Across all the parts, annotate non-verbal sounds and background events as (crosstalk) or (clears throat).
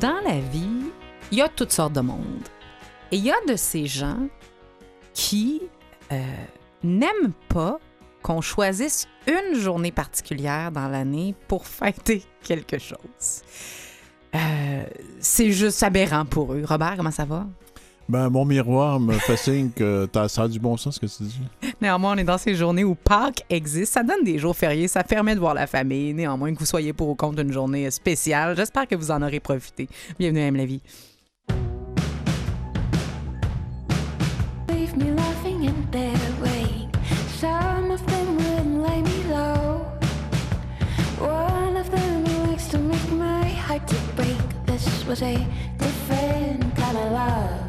Dans la vie, il y a toutes sortes de monde. Et il y a de ces gens qui euh, n'aiment pas qu'on choisisse une journée particulière dans l'année pour fêter (laughs) quelque chose. Euh, c'est juste aberrant pour eux. Robert, comment ça va? Ben, mon miroir me fait signe que ça a du bon sens ce que tu dis. Néanmoins, on est dans ces journées où Pâques existe. Ça donne des jours fériés, ça permet de voir la famille. Néanmoins, que vous soyez pour ou contre une journée spéciale, j'espère que vous en aurez profité. Bienvenue à M la vie. Leave me laughing in their wake. Some of them wouldn't lay me low. One of them likes to make my heart to break. This was a different kind of love.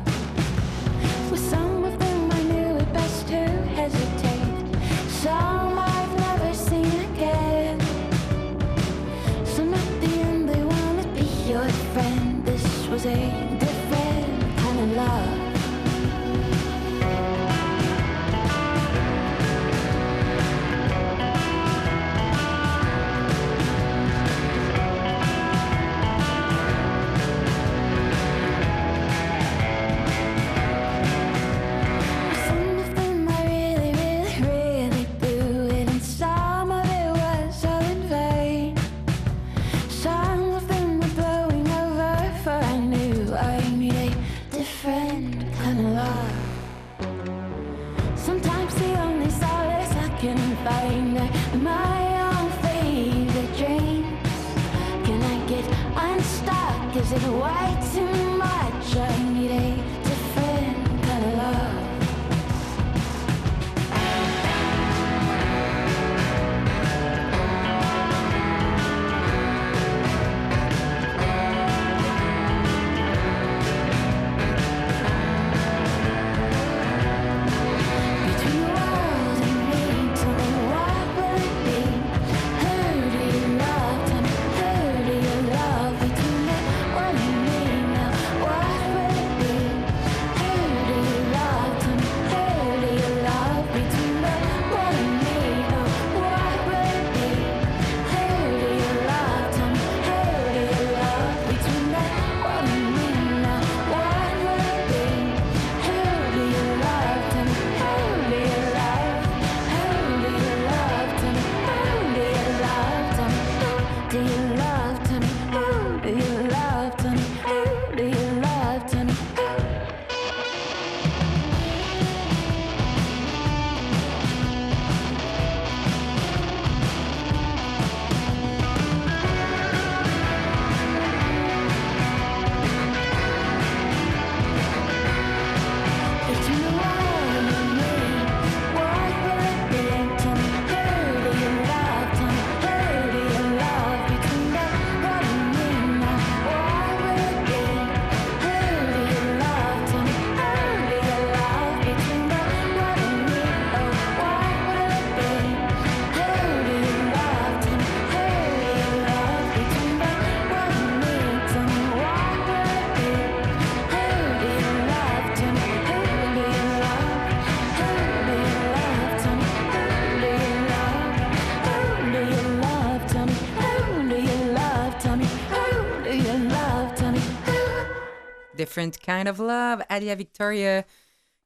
Kind of Love, Alia Victoria,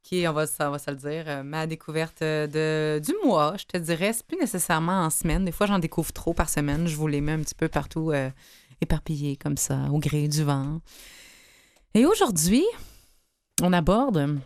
qui on va, on va se le dire, euh, ma découverte de, du mois. Je te dirais, c'est plus nécessairement en semaine. Des fois, j'en découvre trop par semaine. Je vous les mets un petit peu partout euh, éparpillés comme ça, au gré du vent. Et aujourd'hui, on aborde,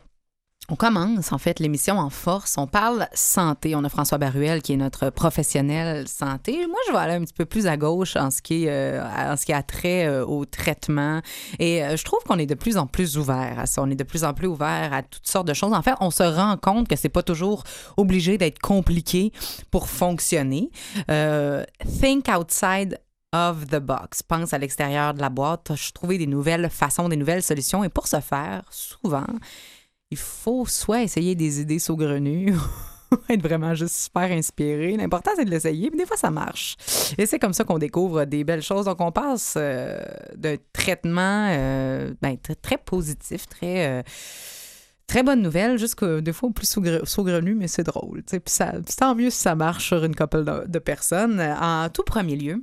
on commence en fait l'émission en force. On parle santé. On a François Baruel qui est notre professionnel santé. Moi, je vais aller un petit peu plus à gauche en ce qui, euh, en ce qui a trait euh, au traitement. Et euh, je trouve qu'on est de plus en plus ouvert à ça. On est de plus en plus ouvert à toutes sortes de choses. En fait, on se rend compte que c'est pas toujours obligé d'être compliqué pour fonctionner. Think outside of the box. Pense à l'extérieur de la boîte. Je des nouvelles façons, des nouvelles solutions. Et pour ce faire, souvent, il faut soit essayer des idées saugrenues (laughs) être vraiment juste super inspiré. L'important, c'est de l'essayer, mais des fois, ça marche. Et c'est comme ça qu'on découvre des belles choses. Donc, on passe euh, d'un traitement euh, ben, très, très positif, très... euh, Très bonne nouvelle, juste que des fois, plus saugre- saugrenu, mais c'est drôle. Puis ça, tant mieux si ça marche sur une couple de personnes. En tout premier lieu,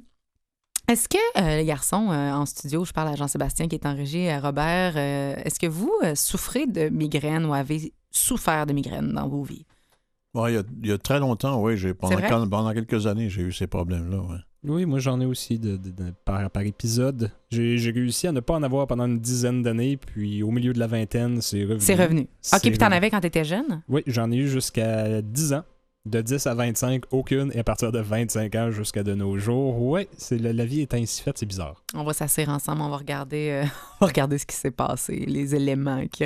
Est-ce que, euh, les garçons, euh, en studio, je parle à Jean-Sébastien qui est en régie, à Robert, euh, est-ce que vous euh, souffrez de migraines ou avez souffert de migraines dans vos vies? Il, y a, il y a très longtemps, oui, j'ai pendant, vrai? quand- pendant quelques années, j'ai eu ces problèmes-là. ouais. Oui, moi j'en ai aussi de, de- de- par, par épisode. J'ai j'ai réussi à ne pas en avoir pendant une dizaine d'années, puis au milieu de la vingtaine, c'est revenu. C'est revenu. C'est OK, puis t'en avais quand t'étais jeune? Oui, j'en ai eu jusqu'à 10 ans. De 10 à 25, aucune. Et à partir de 25 ans jusqu'à de nos jours, ouais, c'est la, vie est ainsi faite, c'est bizarre. On va s'asseoir ensemble, on va regarder, euh, (laughs) regarder ce qui s'est passé, les éléments qui,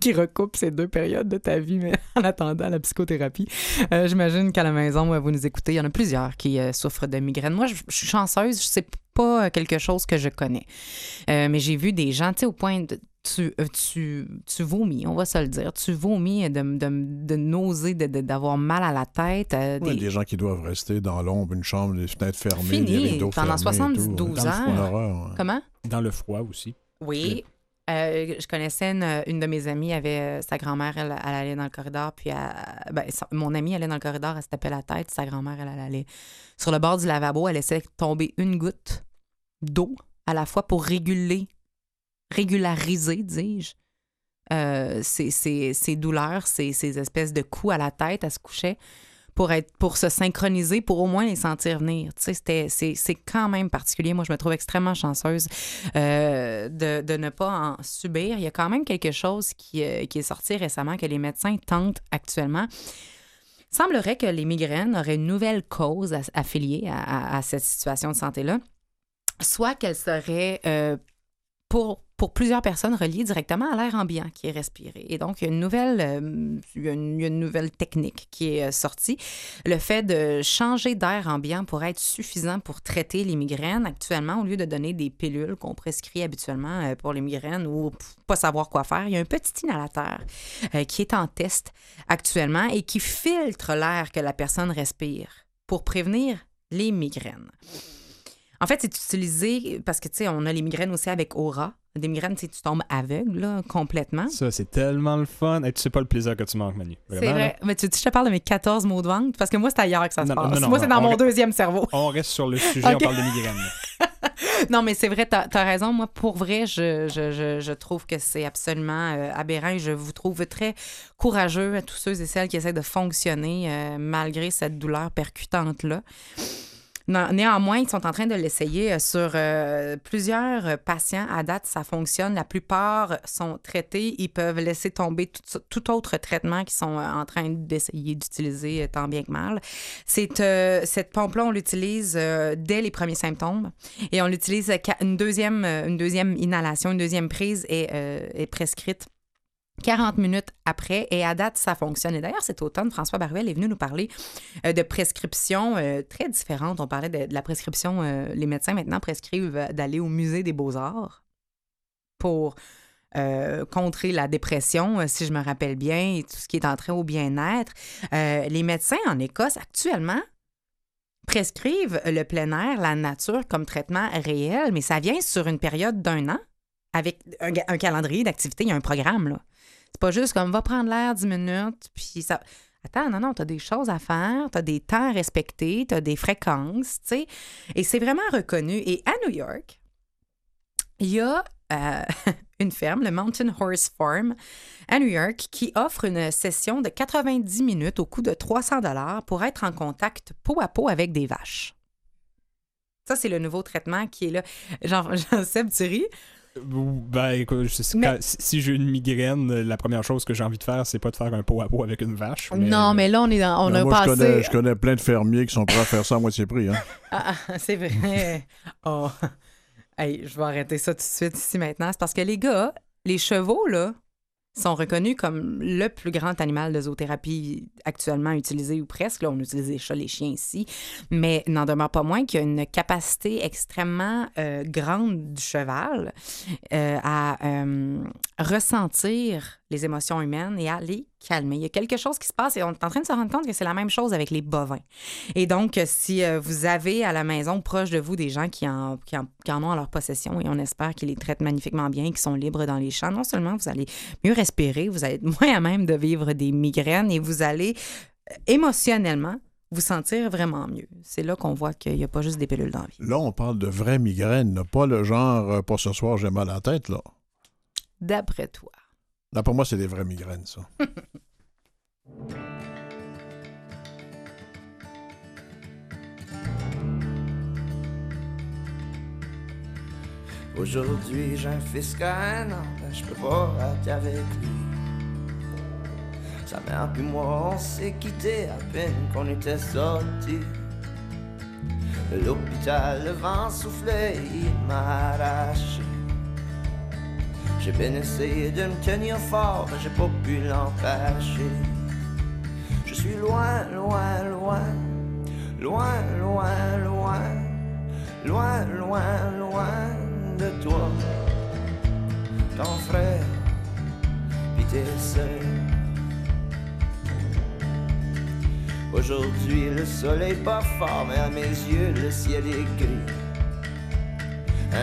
qui recoupent ces deux périodes de ta vie, mais (laughs) en attendant la psychothérapie. euh, J'imagine qu'à la maison, vous nous écoutez, il y en a plusieurs qui euh, souffrent de migraines. Moi, je, je suis chanceuse, c'est pas quelque chose que je connais. Mais j'ai vu des gens, tu sais, au point de. Tu, euh, tu, tu vomis, on va se le dire. Tu vomis de, de, de nauser, de- de- d'avoir mal à la tête. euh, des- des gens qui doivent rester dans l'ombre, une chambre, les fenêtres fermées, Fini, les rideaux pendant fermés tout, 72 ouais. ans. Comment? Dans le froid aussi. Oui. Euh, je connaissais une, une de mes amies, avait euh, sa grand-mère, elle, elle allait dans le corridor, puis elle- ben, son- mon amie allait dans le corridor, elle se tapait la tête, sa grand-mère, elle, elle allait sur le bord du lavabo, elle laissait tomber une goutte d'eau à la fois pour réguler, régulariser, dis-je, euh, ses, douleurs, ses, ses espèces de coups à la tête, elle se couchait pour être pour se synchroniser, pour au moins les sentir venir. Tu sais, c'est quand même particulier. Moi, je me trouve extrêmement chanceuse euh, de, de ne pas en subir. Il y a quand même quelque chose qui, euh, qui est sorti récemment que les médecins tentent actuellement. Il semblerait que les migraines auraient une nouvelle cause affiliée à, à- à cette situation de santé-là, soit qu'elle serait euh, pour, plusieurs personnes reliées directement à l'air ambiant qui est respiré. Et donc, il y a une nouvelle, euh, il y a une, nouvelle technique qui est euh, sortie. Le fait de changer d'air ambiant pourrait être suffisant pour traiter les migraines. Actuellement, au lieu de donner des pilules qu'on prescrit habituellement euh, pour les migraines ou pas savoir quoi faire, il y a un petit inhalateur qui est en test actuellement et qui filtre l'air que la personne respire pour prévenir les migraines. En fait, c'est utilisé parce que, tu sais, on a les migraines aussi avec aura. Des migraines, tu tu tombes aveugle, là, complètement. Ça, c'est tellement le fun. Et tu sais pas le plaisir que tu manques, Manu. C'est vrai. Mais tu, tu- je te parle de mes 14 mots de vente parce que moi, c'est ailleurs que ça se Non, passe. non, non, moi, c'est dans on mon reste- deuxième cerveau. On reste sur le sujet, on parle de migraines. (laughs) Non, mais c'est vrai, t'as as raison. Moi, pour vrai, je, je, je, je trouve que c'est absolument euh, aberrant et je vous trouve très courageux à tous ceux et celles qui essaient de fonctionner euh, malgré cette douleur percutante-là. Néanmoins, ils sont en train de l'essayer euh, sur euh, plusieurs euh, patients. À date, ça fonctionne. La plupart sont traités. Ils peuvent laisser tomber tout, autre traitement qu'ils sont en train d'essayer d'utiliser tant bien que mal. C'est, euh, cette pompe-là, on l'utilise dès les premiers symptômes et on l'utilise une deuxième, une deuxième inhalation, une deuxième prise est, est prescrite 40 minutes après. Et à date, ça fonctionne. Et d'ailleurs, cet automne, François Baruel est venu nous parler euh, de prescriptions euh, très différentes. On parlait de, la prescription. euh, les médecins maintenant prescrivent d'aller au musée des beaux-arts pour contrer la dépression, si je me rappelle bien, et tout ce qui est entré au bien-être. Les médecins en Écosse, actuellement, prescrivent le plein air, la nature comme traitement réel, mais ça vient sur une période d'un an avec un, calendrier d'activité, il y a un programme. C'est pas juste comme va prendre l'air 10 minutes, puis ça. Attends, non, non, t'as des choses à faire, t'as des temps à respecter, t'as des fréquences, tu sais. Et c'est vraiment reconnu. Et à New York, il y a euh, (laughs) une ferme, le Mountain Horse Farm, à New York, qui offre une session de 90 minutes au coût de 300 dollars pour être en contact peau à peau avec des vaches. Ça, c'est le nouveau traitement qui est là. Jean- (laughs) Jean-Seb, tu ris? Ben, écoute, je sais Mais- quand- si, j'ai une migraine, euh, la première chose que j'ai envie de faire, c'est pas de faire un pot à pot avec une vache. Non, mais là, on est dans, on a moi, je passé. connais, je connais plein de fermiers qui sont prêts à faire ça à moitié prix. Hein. (laughs) Ah, ah, c'est vrai. (laughs) Oh. Hey, je vais arrêter ça tout de suite ici maintenant. C'est parce que les gars, les chevaux, là, sont reconnus comme le plus grand animal de zoothérapie actuellement utilisé ou presque. Là, on utilise les chats, les chiens ici. Mais n'en demeure pas moins qu'il y a une capacité extrêmement euh, grande du cheval euh, à euh, ressentir les émotions humaines et à les calmer. Il y a quelque chose qui se passe et on est en train de se rendre compte que c'est la même chose avec les bovins. Et donc, si euh, vous avez à la maison, proche de vous, des gens qui en, qui en, qui en ont en leur possession, et on espère qu'ils les traitent magnifiquement bien, qu'ils sont libres dans les champs, non seulement vous allez mieux respirer, vous allez être (laughs) moins à même de vivre des migraines et vous allez euh, émotionnellement vous sentir vraiment mieux. C'est là qu'on voit qu'il n'y a pas juste des pilules d'envie. Là, on parle de vraies migraines, pas le genre euh, pour ce soir, j'ai mal à la tête, là. D'après toi. Là, pour moi, c'est des vraies migraines, ça. (laughs) Aujourd'hui, j'ai un fils un an, ben, je peux pas être avec lui. Sa mère puis moi, on s'est quitté à peine qu'on était sortis. De l'hôpital, le vent soufflait, il m'a arraché. J'ai bien essayé de me tenir fort, mais j'ai pas pu l'empêcher. Je suis loin, loin, loin, loin, loin, loin, loin, loin, loin de toi, ton frère, puis tes sœurs. Aujourd'hui, le soleil pas fort, mais à mes yeux, le ciel est gris.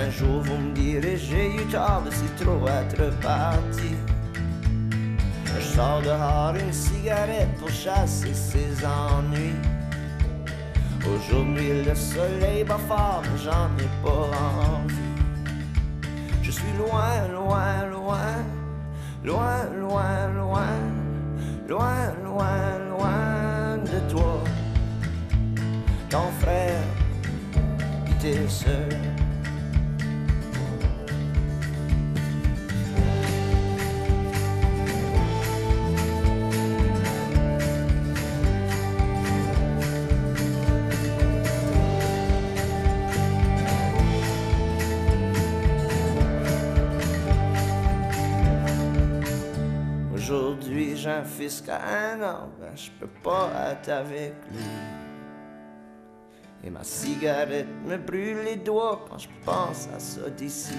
Un jour vous me direz j'ai eu tort de si trop être parti Je sors dehors une er cigarette pour chasser ses ennuis Aujourd'hui le soleil bat fort mais j'en ai pas envie Je suis loin, loin, loin Loin, loin, loin Loin, loin, loin de toi. Ton frère qui t'est seul. Un un an, ben, je peux pas être avec lui. Et ma cigarette me brûle les doigts quand je pense à ça d'ici.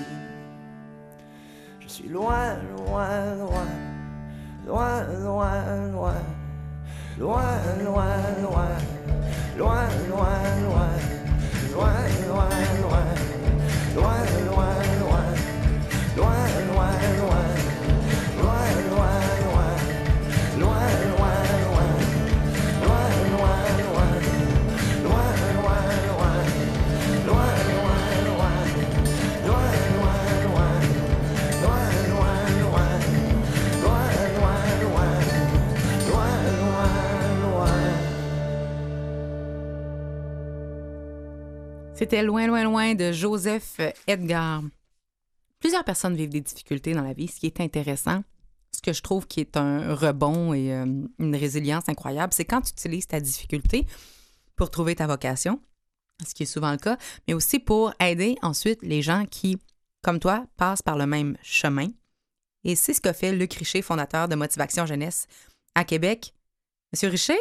Je suis loin, loin, loin, loin, loin, loin, loin, loin, loin, loin, loin, loin, loin, loin, loin, loin, loin, loin, C'était Loin, loin, loin de Joseph Edgar. Plusieurs personnes vivent des difficultés dans la vie, ce qui est intéressant. Ce que je trouve qui est un rebond et euh, une résilience incroyable, c'est quand tu utilises ta difficulté pour trouver ta vocation, ce qui est souvent le cas, mais aussi pour aider ensuite les gens qui, comme toi, passent par le même chemin. Et c'est ce que fait Luc Richer, fondateur de Motivation Jeunesse à Québec. Monsieur Richer?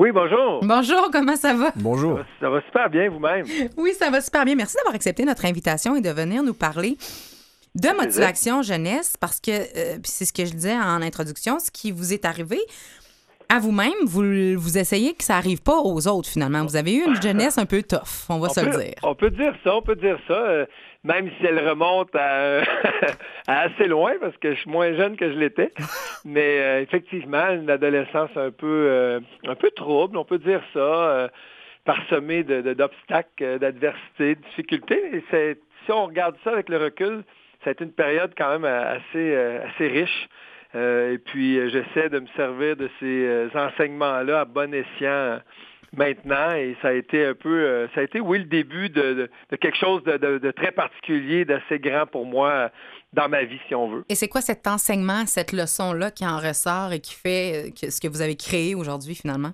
Oui, bonjour. Bonjour, comment ça va? Bonjour. Ça va, ça va super bien vous-même? Oui, ça va super bien. Merci d'avoir accepté notre invitation et de venir nous parler de motivation jeunesse parce que, euh, puis c'est ce que je disais en introduction, ce qui vous est arrivé à vous-même, vous, vous essayez que ça arrive pas aux autres finalement. Vous avez eu une jeunesse un peu tough, on va on se peut, le dire. On peut dire ça, on peut dire ça, euh, même si elle remonte (laughs) à, assez loin parce que je suis moins jeune que je l'étais. Mais euh, effectivement, une adolescence un peu, euh, un peu trouble, on peut dire ça, euh, parsemée d'obstacles, euh, d'adversités, de difficultés. Et si on regarde ça avec le recul, ça a été une période quand même assez, assez riche. Et puis, j'essaie de me servir de ces enseignements-là à bon escient maintenant. Et ça a été un peu, euh, ça a été, oui, le début de, de- de quelque chose de, de- très particulier, d'assez grand pour moi euh, dans ma vie, si on veut. Et c'est quoi cet enseignement, cette leçon-là qui en ressort et qui fait euh, ce que vous avez créé aujourd'hui finalement?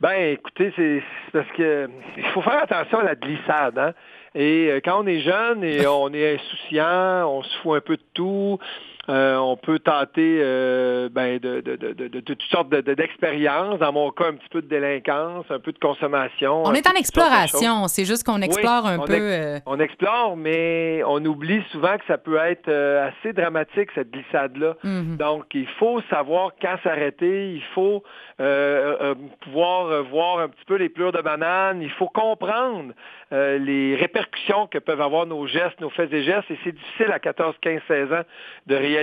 Ben, écoutez, c'est parce que il faut faire attention à la glissade. Hein? Et quand on est jeune et (laughs) on est insouciant, on se fout un peu de tout. Euh, on peut tenter euh, ben, de, de, de, toutes sortes de- de- d'expériences. Dans mon cas, un petit peu de délinquance, un peu de consommation. On est en exploration, c'est juste qu'on explore un on peu. ex- euh, On explore, mais on oublie souvent que ça peut être assez dramatique, cette glissade-là. mhm. Donc, il faut savoir quand s'arrêter, il faut pouvoir voir un petit peu les pleurs de banane, il faut comprendre les répercussions que peuvent avoir nos gestes, nos faits et gestes, et c'est difficile à 14, 15, 16 ans de réaliser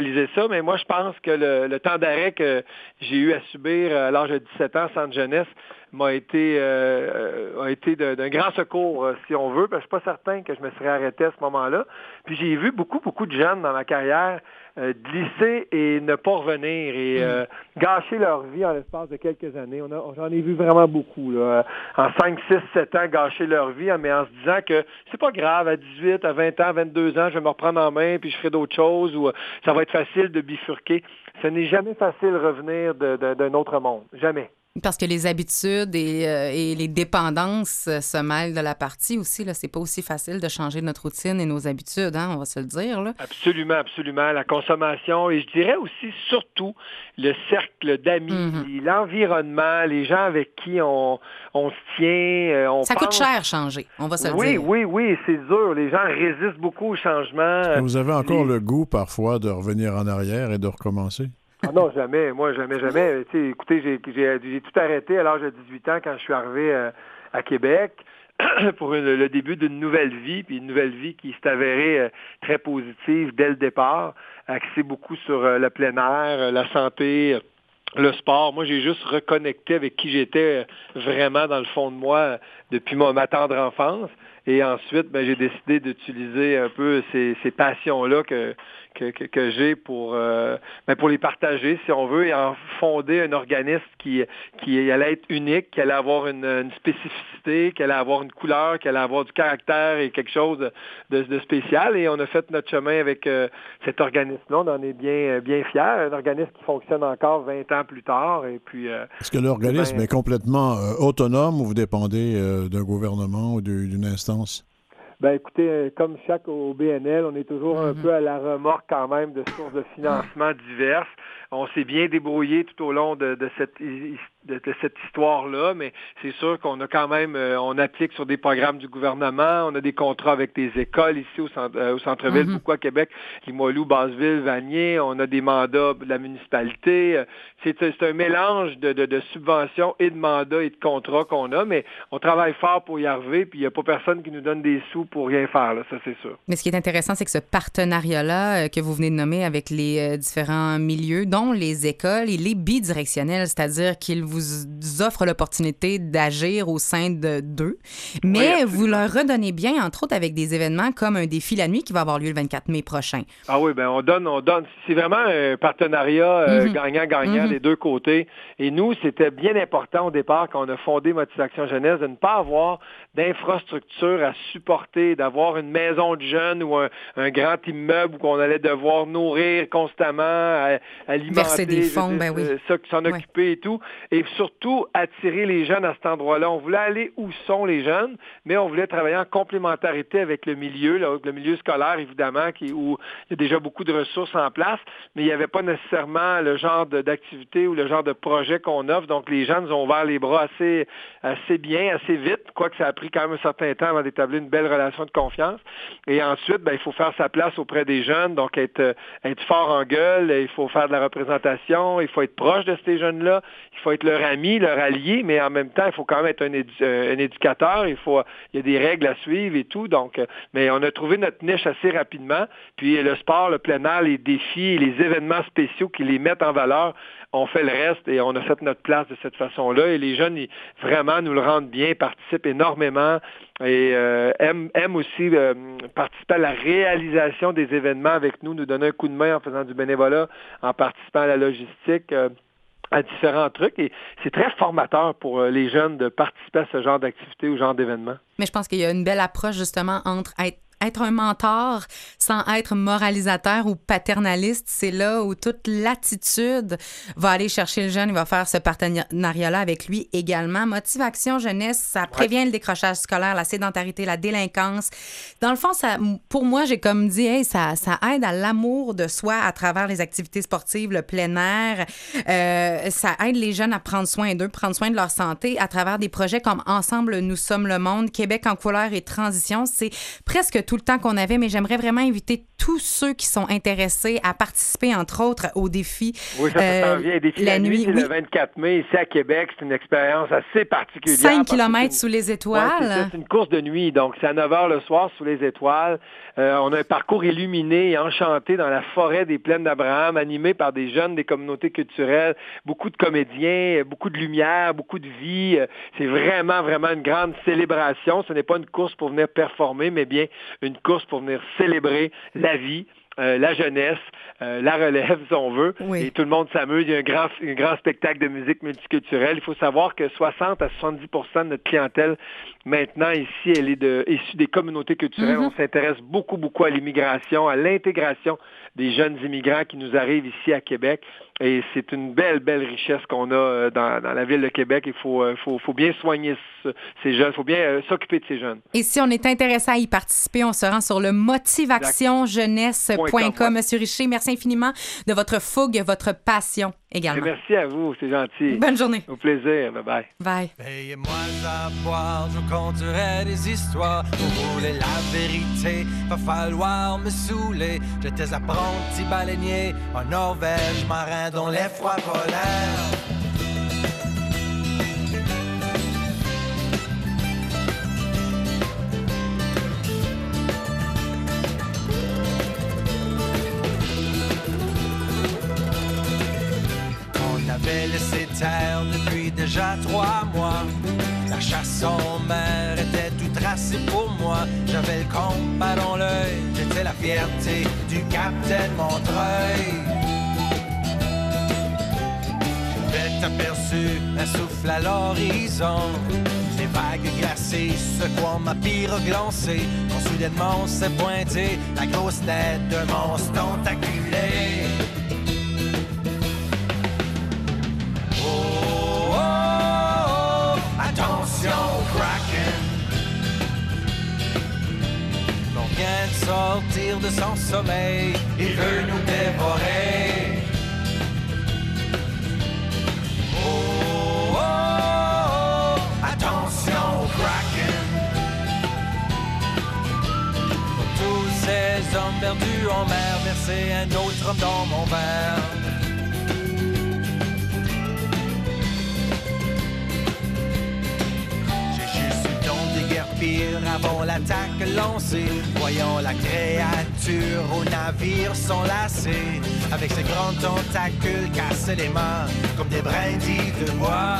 mais moi, je pense que le, temps d'arrêt que j'ai eu à subir à l'âge de 17 ans, centre jeunesse, m'a été euh, a été d'un grand secours, euh, si on veut, parce que je suis pas certain que je me serais arrêté à ce moment-là. Puis j'ai vu beaucoup, beaucoup de jeunes dans ma carrière euh, glisser et ne pas revenir et euh, gâcher leur vie en l'espace de quelques années. On a- J'en ai vu vraiment beaucoup. Là. En 5, 6, 7 ans, gâcher leur vie, hein, mais en se disant que c'est pas grave, à 18, à 20 ans, 22 ans, je vais me reprendre en main, puis je ferai d'autres choses, ou euh, ça va être facile de bifurquer. Ce n'est jamais facile de revenir d'un autre monde. Jamais. Parce que les habitudes et, euh, et les dépendances euh, se mêlent de la partie aussi. Là, c'est pas aussi facile de changer notre routine et nos habitudes, hein, on va se le dire. Là. Absolument, absolument. La consommation et je dirais aussi surtout le cercle d'amis, Mhm. l'environnement, les gens avec qui on, on se tient. euh, On Ça coûte cher changer, on va se le Oui, dire. oui, oui, c'est dur. Les gens résistent beaucoup au changement. Vous avez encore les- le goût parfois de revenir en arrière et de recommencer? Ah non, jamais. Moi, jamais, jamais. Sais, écoutez, j'ai, tout arrêté à l'âge de 18 ans quand je suis arrivé euh, à Québec (clears throat) pour le début d'une nouvelle vie, puis une nouvelle vie qui s'est avérée euh, très positive dès le départ, axée beaucoup sur euh, le plein air, euh, la santé, euh, le sport. Moi, j'ai juste reconnecté avec qui j'étais euh, vraiment dans le fond de moi euh, depuis ma, ma tendre enfance. Et ensuite, ben, j'ai décidé d'utiliser un peu ces, ces passions-là que, que, que, que j'ai pour, euh, ben, pour les partager, si on veut, et en fonder un organisme qui, qui allait être unique, qui allait avoir une, une spécificité, qui allait avoir une couleur, qui allait avoir du caractère et quelque chose de, spécial. Et on a fait notre chemin avec euh, cet organisme-là. On en est bien, bien fiers. Un organisme qui fonctionne encore 20 ans plus tard. Et puis, euh, Est-ce que l'organisme Ben- est complètement euh, autonome ou vous dépendez euh, d'un gouvernement ou d'une instance? Ben écoutez, comme chaque au BNL, on est toujours un Mhm. peu à la remorque quand même de sources de financement diverses. On s'est bien débrouillé tout au long de, de cette de, de cette histoire-là, mais c'est sûr qu'on a quand même, euh, on applique sur des programmes du gouvernement, on a des contrats avec des écoles ici au, centre, euh, au centre-ville, Mhm. beaucoup à Québec, Limoilou, Basseville, Vanier, on a des mandats de la municipalité. Euh, C'est c'est un mélange de, de, de subventions et de mandats et de contrats qu'on a, mais on travaille fort pour y arriver, puis il n'y a pas personne qui nous donne des sous pour rien faire, là, ça c'est sûr. Mais ce qui est intéressant, c'est que ce partenariat-là que vous venez de nommer avec les différents milieux, dont les écoles, il est bidirectionnel, c'est-à-dire qu'il vous offre l'opportunité d'agir au sein de d'eux, mais vous leur redonnez bien, entre autres, avec des événements comme un défi la nuit qui va avoir lieu le 24 mai prochain. Ah oui, ben on donne, on donne. C'est vraiment un partenariat euh, Mhm. gagnant-gagnant Mhm. des deux côtés. Et nous, c'était bien important au départ quand on a fondé Motivation Jeunesse de ne pas avoir d'infrastructure à supporter, d'avoir une maison de jeunes ou un, un grand immeuble où qu'on allait devoir nourrir constamment, à- alimenter, Verser des je veux fonds, dire, ben oui. euh, ça, s'en Ouais. occuper et tout. Et surtout, attirer les jeunes à cet endroit-là. On voulait aller où sont les jeunes, mais on voulait travailler en complémentarité avec le milieu, là, avec le milieu scolaire, évidemment, qui, où il y a déjà beaucoup de ressources en place, mais il n'y avait pas nécessairement le genre d'activité ou le genre de projet qu'on offre. Donc, les nous ont ouvert les bras assez, assez bien, assez vite, quoique ça a pris quand même un certain temps avant d'établir une belle relation de confiance. Et ensuite, ben, il faut faire sa place auprès des jeunes, donc être, euh, être fort en gueule, il faut faire de la représentation, il faut être proche de ces jeunes-là, il faut être leur ami, leur allié, mais en même temps, il faut quand même être un, euh, éducateur, il faut, il y a des règles à suivre et tout, donc, euh, mais on a trouvé notre niche assez rapidement, puis le sport, le plein air, les défis, les événements spéciaux qui les mettent en valeur, on fait le reste et on a fait notre place de cette façon-là. Et les jeunes, vraiment, nous le rendent bien, participent énormément et euh, aiment, aussi euh, participer à la réalisation des événements avec nous, nous donner un coup de main en faisant du bénévolat, en participant à la logistique. euh, à différents trucs et c'est très formateur pour les jeunes de participer à ce genre d'activité ou genre d'événement. Mais je pense qu'il y a une belle approche justement entre être être un mentor sans être moralisateur ou paternaliste, c'est là où toute l'attitude va aller chercher le jeune, il va faire ce partenariat-là avec lui également. Motivation jeunesse, ça prévient le décrochage scolaire, la sédentarité, la délinquance. Dans le fond, ça, pour moi, j'ai comme dit, hey, ça, ça aide à l'amour de soi à travers les activités sportives, le plein air. Euh, ça aide les jeunes à prendre soin d'eux, prendre soin de leur santé à travers des projets comme Ensemble, nous sommes le monde, Québec en couleur et transition. C'est presque tout tout le temps qu'on avait, mais j'aimerais vraiment inviter tous ceux qui sont intéressés à participer, entre autres, au défi. Oui, ça, ça Euh, vient. Défi la la, nuit, nuit, oui. le 24 mai, ici à Québec. C'est une expérience assez particulière. 5 parce que km sous les Ouais, étoiles. c'est une course de nuit, donc c'est à 9 h le soir sous les étoiles. Euh, on a un parcours illuminé et enchanté dans la forêt des plaines d'Abraham, animé par des jeunes des communautés culturelles, beaucoup de comédiens, euh, beaucoup de lumière, beaucoup de vie. Euh, C'est vraiment, vraiment une grande célébration. Ce n'est pas une course pour venir performer, mais bien une course pour venir célébrer la vie. Euh, la jeunesse, euh, la relève, (laughs) si on veut, Oui. et tout le monde s'amuse. Il y a un grand, un grand spectacle de musique multiculturelle. Il faut savoir que 60 à 70% de notre clientèle maintenant ici, elle est de, issue des communautés culturelles. Mhm. On s'intéresse beaucoup, beaucoup à l'immigration, à l'intégration des jeunes immigrants qui nous arrivent ici à Québec. Et c'est une belle, belle richesse qu'on a euh, dans, dans la ville de Québec. Il faut, euh, faut, faut bien soigner ce- ces jeunes. Il faut bien euh, s'occuper de ces jeunes. Et si on est intéressé à y participer, on se rend sur le motivationjeunesse.com. Monsieur Richer, merci infiniment de votre fougue, votre passion Et également. merci à vous, c'est gentil. Bonne journée. Au plaisir. Bye bye. Bye. Payez-moi à boire, je vous conterai des histoires. Vous voulez la vérité, va falloir me saouler. J'étais apprenti baleinier en Norvège, marin dans les froids polaires. On avait laissé terre depuis déjà trois mois. La chasse en mer était tout tracée pour moi. J'avais le compas dans l'œil, j'étais la fierté du capitaine Montreuil. Un souffle à l'horizon. Les vagues glacées secouant ma pire glancée. Quand soudainement s'est pointée la grosse tête d'un monstre tentaculé. Oh, oh, oh, attention Kraken. On vient de sortir de son sommeil, il veut nous dévorer. Ces hommes perdus en mer, verser un autre homme dans mon verre. Avant l'attaque lancée. Voyant la créature au navire s'enlacer. Avec ses grands tentacules casser les mains comme des brindilles de bois.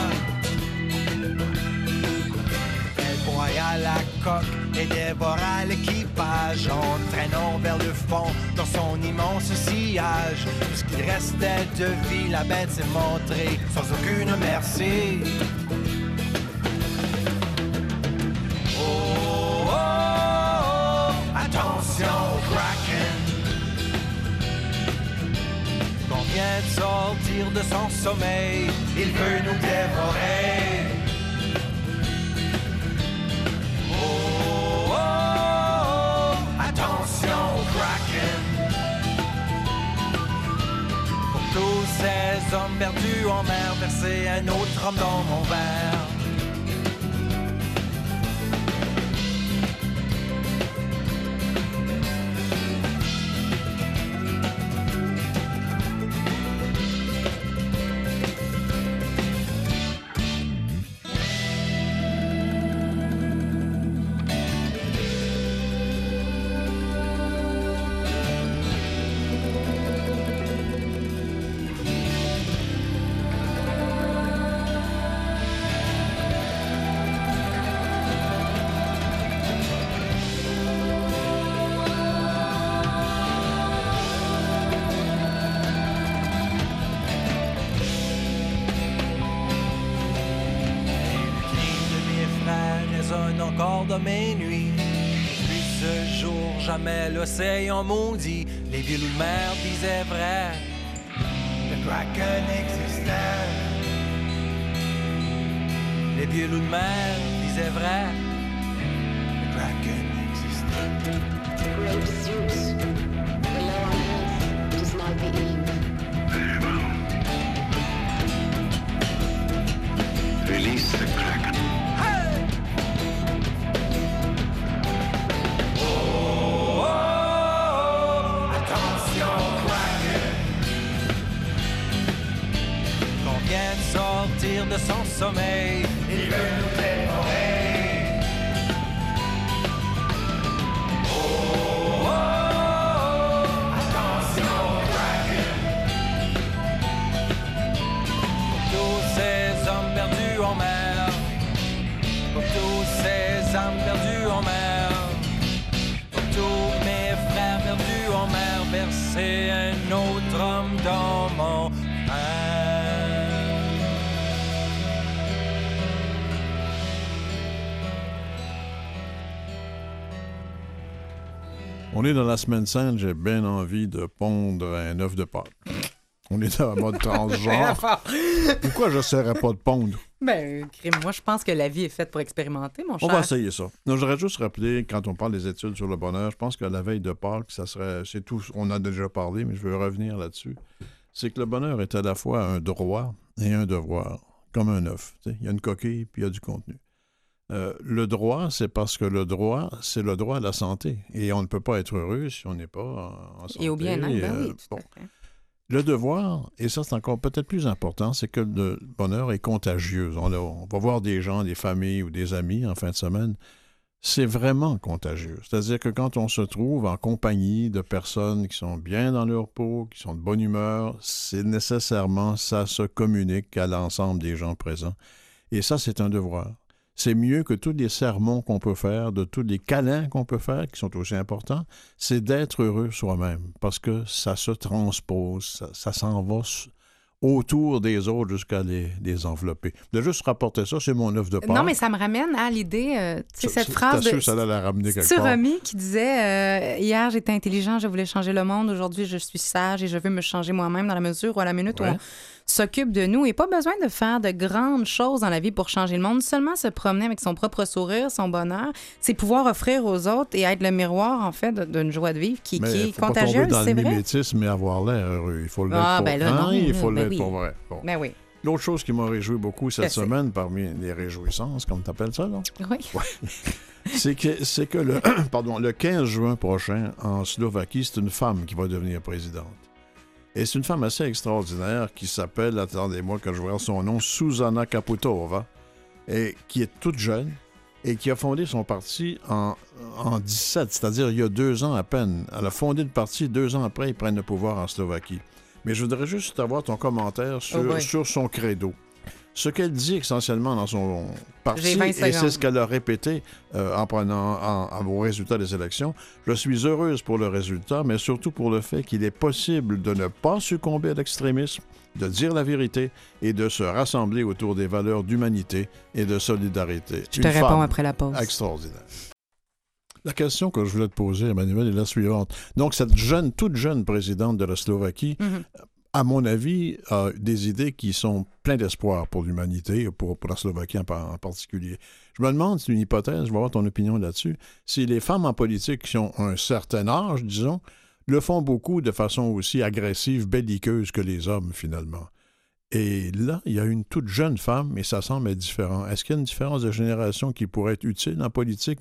Et dévora l'équipage, entraînant vers le fond dans son immense sillage. Tout ce qu'il restait de vie, la bête s'est montrée sans aucune merci. Oh, oh, oh, attention Kraken. Qu'on vient de sortir de son sommeil, il veut nous dévorer. Ces hommes perdus en mer, verser un autre homme dans mon verre. Jamais l'océan maudit. Les vieux loups de mer disaient vrai. Le Kraken existait. Les loups de mer disaient vrai. On est dans la semaine sainte, j'ai bien envie de pondre un œuf de Pâques. On est dans le mode transgenre. (laughs) Pourquoi je ne serais pas de pondre? Ben, moi, je pense que la vie est faite pour expérimenter, mon On cher. va essayer ça. Non, j'aurais juste rappelé, quand on parle des études sur le bonheur, je pense que la veille de Pâques, ça serait. C'est tout. On a déjà parlé, mais je veux revenir là-dessus. C'est que le bonheur est à la fois un droit et un devoir, comme un œuf. Il y a une coquille, puis il y a du contenu. Euh, le droit, c'est parce que le droit, c'est le droit à la santé. Et on ne peut pas être heureux si on n'est pas en, en santé. Et au bien-être, ben Euh, oui, bon. Le devoir, et ça c'est encore peut-être plus important, c'est que le bonheur est contagieux. On va voir des gens, des familles ou des amis en fin de semaine. C'est vraiment contagieux. C'est-à-dire que quand on se trouve en compagnie de personnes qui sont bien dans leur peau, qui sont de bonne humeur, c'est nécessairement, ça se communique à l'ensemble des gens présents. Et ça, c'est un devoir. C'est mieux que tous les sermons qu'on peut faire, de tous les câlins qu'on peut faire, qui sont aussi importants, c'est d'être heureux soi-même, parce que ça se transpose, ça, ça s'en va autour des autres jusqu'à les, les envelopper. De juste rapporter ça, c'est mon œuvre de part. Non, mais ça me ramène à l'idée, euh, tu sais, cette phrase de... ça la ramener quelque part. Qui disait euh, Hier, j'étais intelligent, je voulais changer le monde. Aujourd'hui, je suis sage et je veux me changer moi-même dans la mesure où, à la minute où on s'occupe de nous, et pas besoin de faire de grandes choses dans la vie pour changer le monde, seulement se promener avec son propre sourire, son bonheur, c'est pouvoir offrir aux autres et être le miroir, en fait, d'une joie de vivre qui, Mais qui est faut contagieuse, c'est le vrai. mimétisme et avoir l'air heureux. Il faut l'être Ah, pour ben là, non, il faut ben l'être oui. pour vrai. Bon. Ben oui. L'autre chose qui m'a réjoui beaucoup cette semaine, parmi les réjouissances, comme tu appelles ça, là, Oui. (laughs) c'est que, c'est que le, (coughs) pardon, le 15 juin prochain, en Slovaquie, c'est une femme qui va devenir présidente. Et c'est une femme assez extraordinaire qui s'appelle, attendez-moi que je vois son nom, Susanna Kaputova, et qui est toute jeune et qui a fondé son parti en, en 17, c'est-à-dire il y a deux ans à peine. Elle a fondé le parti deux ans après, ils prennent le pouvoir en Slovaquie. Mais je voudrais juste avoir ton commentaire sur, Oh sur son credo. Ce qu'elle dit essentiellement dans son parti, J'ai 20 et c'est ce qu'elle a répété euh, en prenant en, au résultat des élections. Je suis heureuse pour le résultat, mais surtout pour le fait qu'il est possible de ne pas succomber à l'extrémisme, de dire la vérité et de se rassembler autour des valeurs d'humanité et de solidarité. Je te réponds après la pause. Extraordinaire. La question que je voulais te poser, Emmanuel, est la suivante. Donc, cette jeune, toute jeune présidente de la Slovaquie, Mhm. À mon avis, des idées qui sont pleines d'espoir pour l'humanité, et pour, pour la Slovaquie en, par- en particulier. Je me demande, c'est une hypothèse, je vais avoir ton opinion là-dessus, si les femmes en politique qui ont un certain âge, disons, le font beaucoup de façon aussi agressive, belliqueuse que les hommes, finalement. Et là, il y a une toute jeune femme, mais ça semble être différent. Est-ce qu'il y a une différence de génération qui pourrait être utile en politique,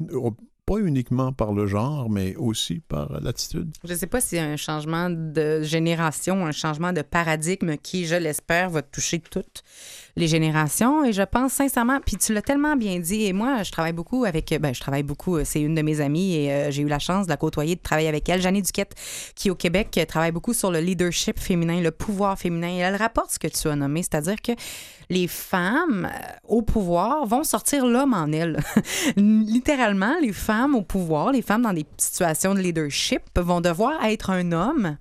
pas uniquement par le genre, mais aussi par l'attitude? Je ne sais pas si un changement de génération, un changement de paradigme qui, je l'espère, va toucher toutes les générations. Et je pense sincèrement, puis tu l'as tellement bien dit, et moi, je travaille beaucoup avec, ben, je travaille beaucoup, euh, c'est une de mes amies et euh, j'ai eu la chance de la côtoyer, de travailler avec elle, Jeannie Duquette, qui au Québec euh, travaille beaucoup sur le leadership féminin, le pouvoir féminin. Et elle rapporte ce que tu as nommé, c'est-à-dire que les femmes euh, au pouvoir vont sortir l'homme en elles. (laughs) Littéralement, les femmes au pouvoir, les femmes dans des situations de leadership vont devoir être un homme.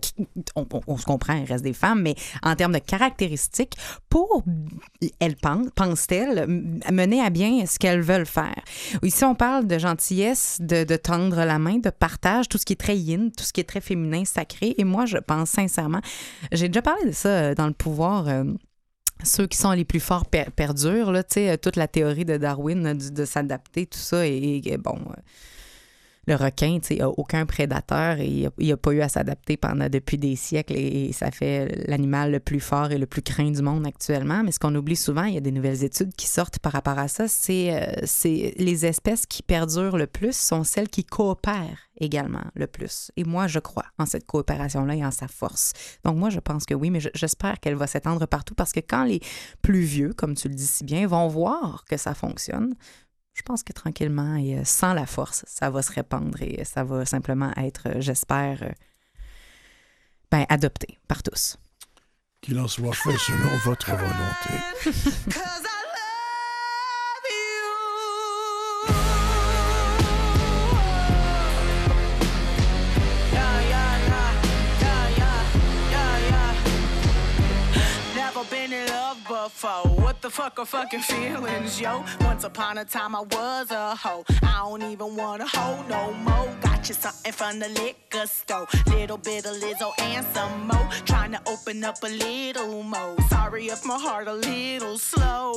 Qui- On, se comprend, il reste des femmes, mais en termes de caractéristiques, pour, elles pensent, pensent-elles, mener à bien ce qu'elles veulent faire? Ici, on parle de gentillesse, de, tendre la main, de partage, tout ce qui est très yin, tout ce qui est très féminin, sacré. Et moi, je pense sincèrement, j'ai déjà parlé de ça euh, dans le pouvoir. euh, ceux qui sont les plus forts per- perdurent, là, euh, toute la théorie de Darwin de s'adapter, tout ça, et, bon. Le requin, tu sais, a aucun prédateur et il n'a pas eu à s'adapter pendant depuis des siècles et, ça fait l'animal le plus fort et le plus craint du monde actuellement. Mais ce qu'on oublie souvent, il y a des nouvelles études qui sortent par rapport à ça, c'est euh, c'est les espèces qui perdurent le plus sont celles qui coopèrent également le plus. Et moi, je crois en cette coopération-là et en sa force. Donc moi, je pense que oui, mais je- j'espère qu'elle va s'étendre partout parce que quand les plus vieux, comme tu le dis si bien, vont voir que ça fonctionne, je pense que tranquillement et euh, sans la force, ça va se répandre et ça va simplement être, euh, j'espère, euh, ben, adopté par tous. Qu'il en soit fait selon votre volonté. Cause The fuck are fucking feelings, yo? Once upon a time I was a hoe. I don't even want a hoe no more. Got you something from the liquor store. Little bit of Lizzo and some more. Trying to open up a little more. Sorry if my heart a little slow.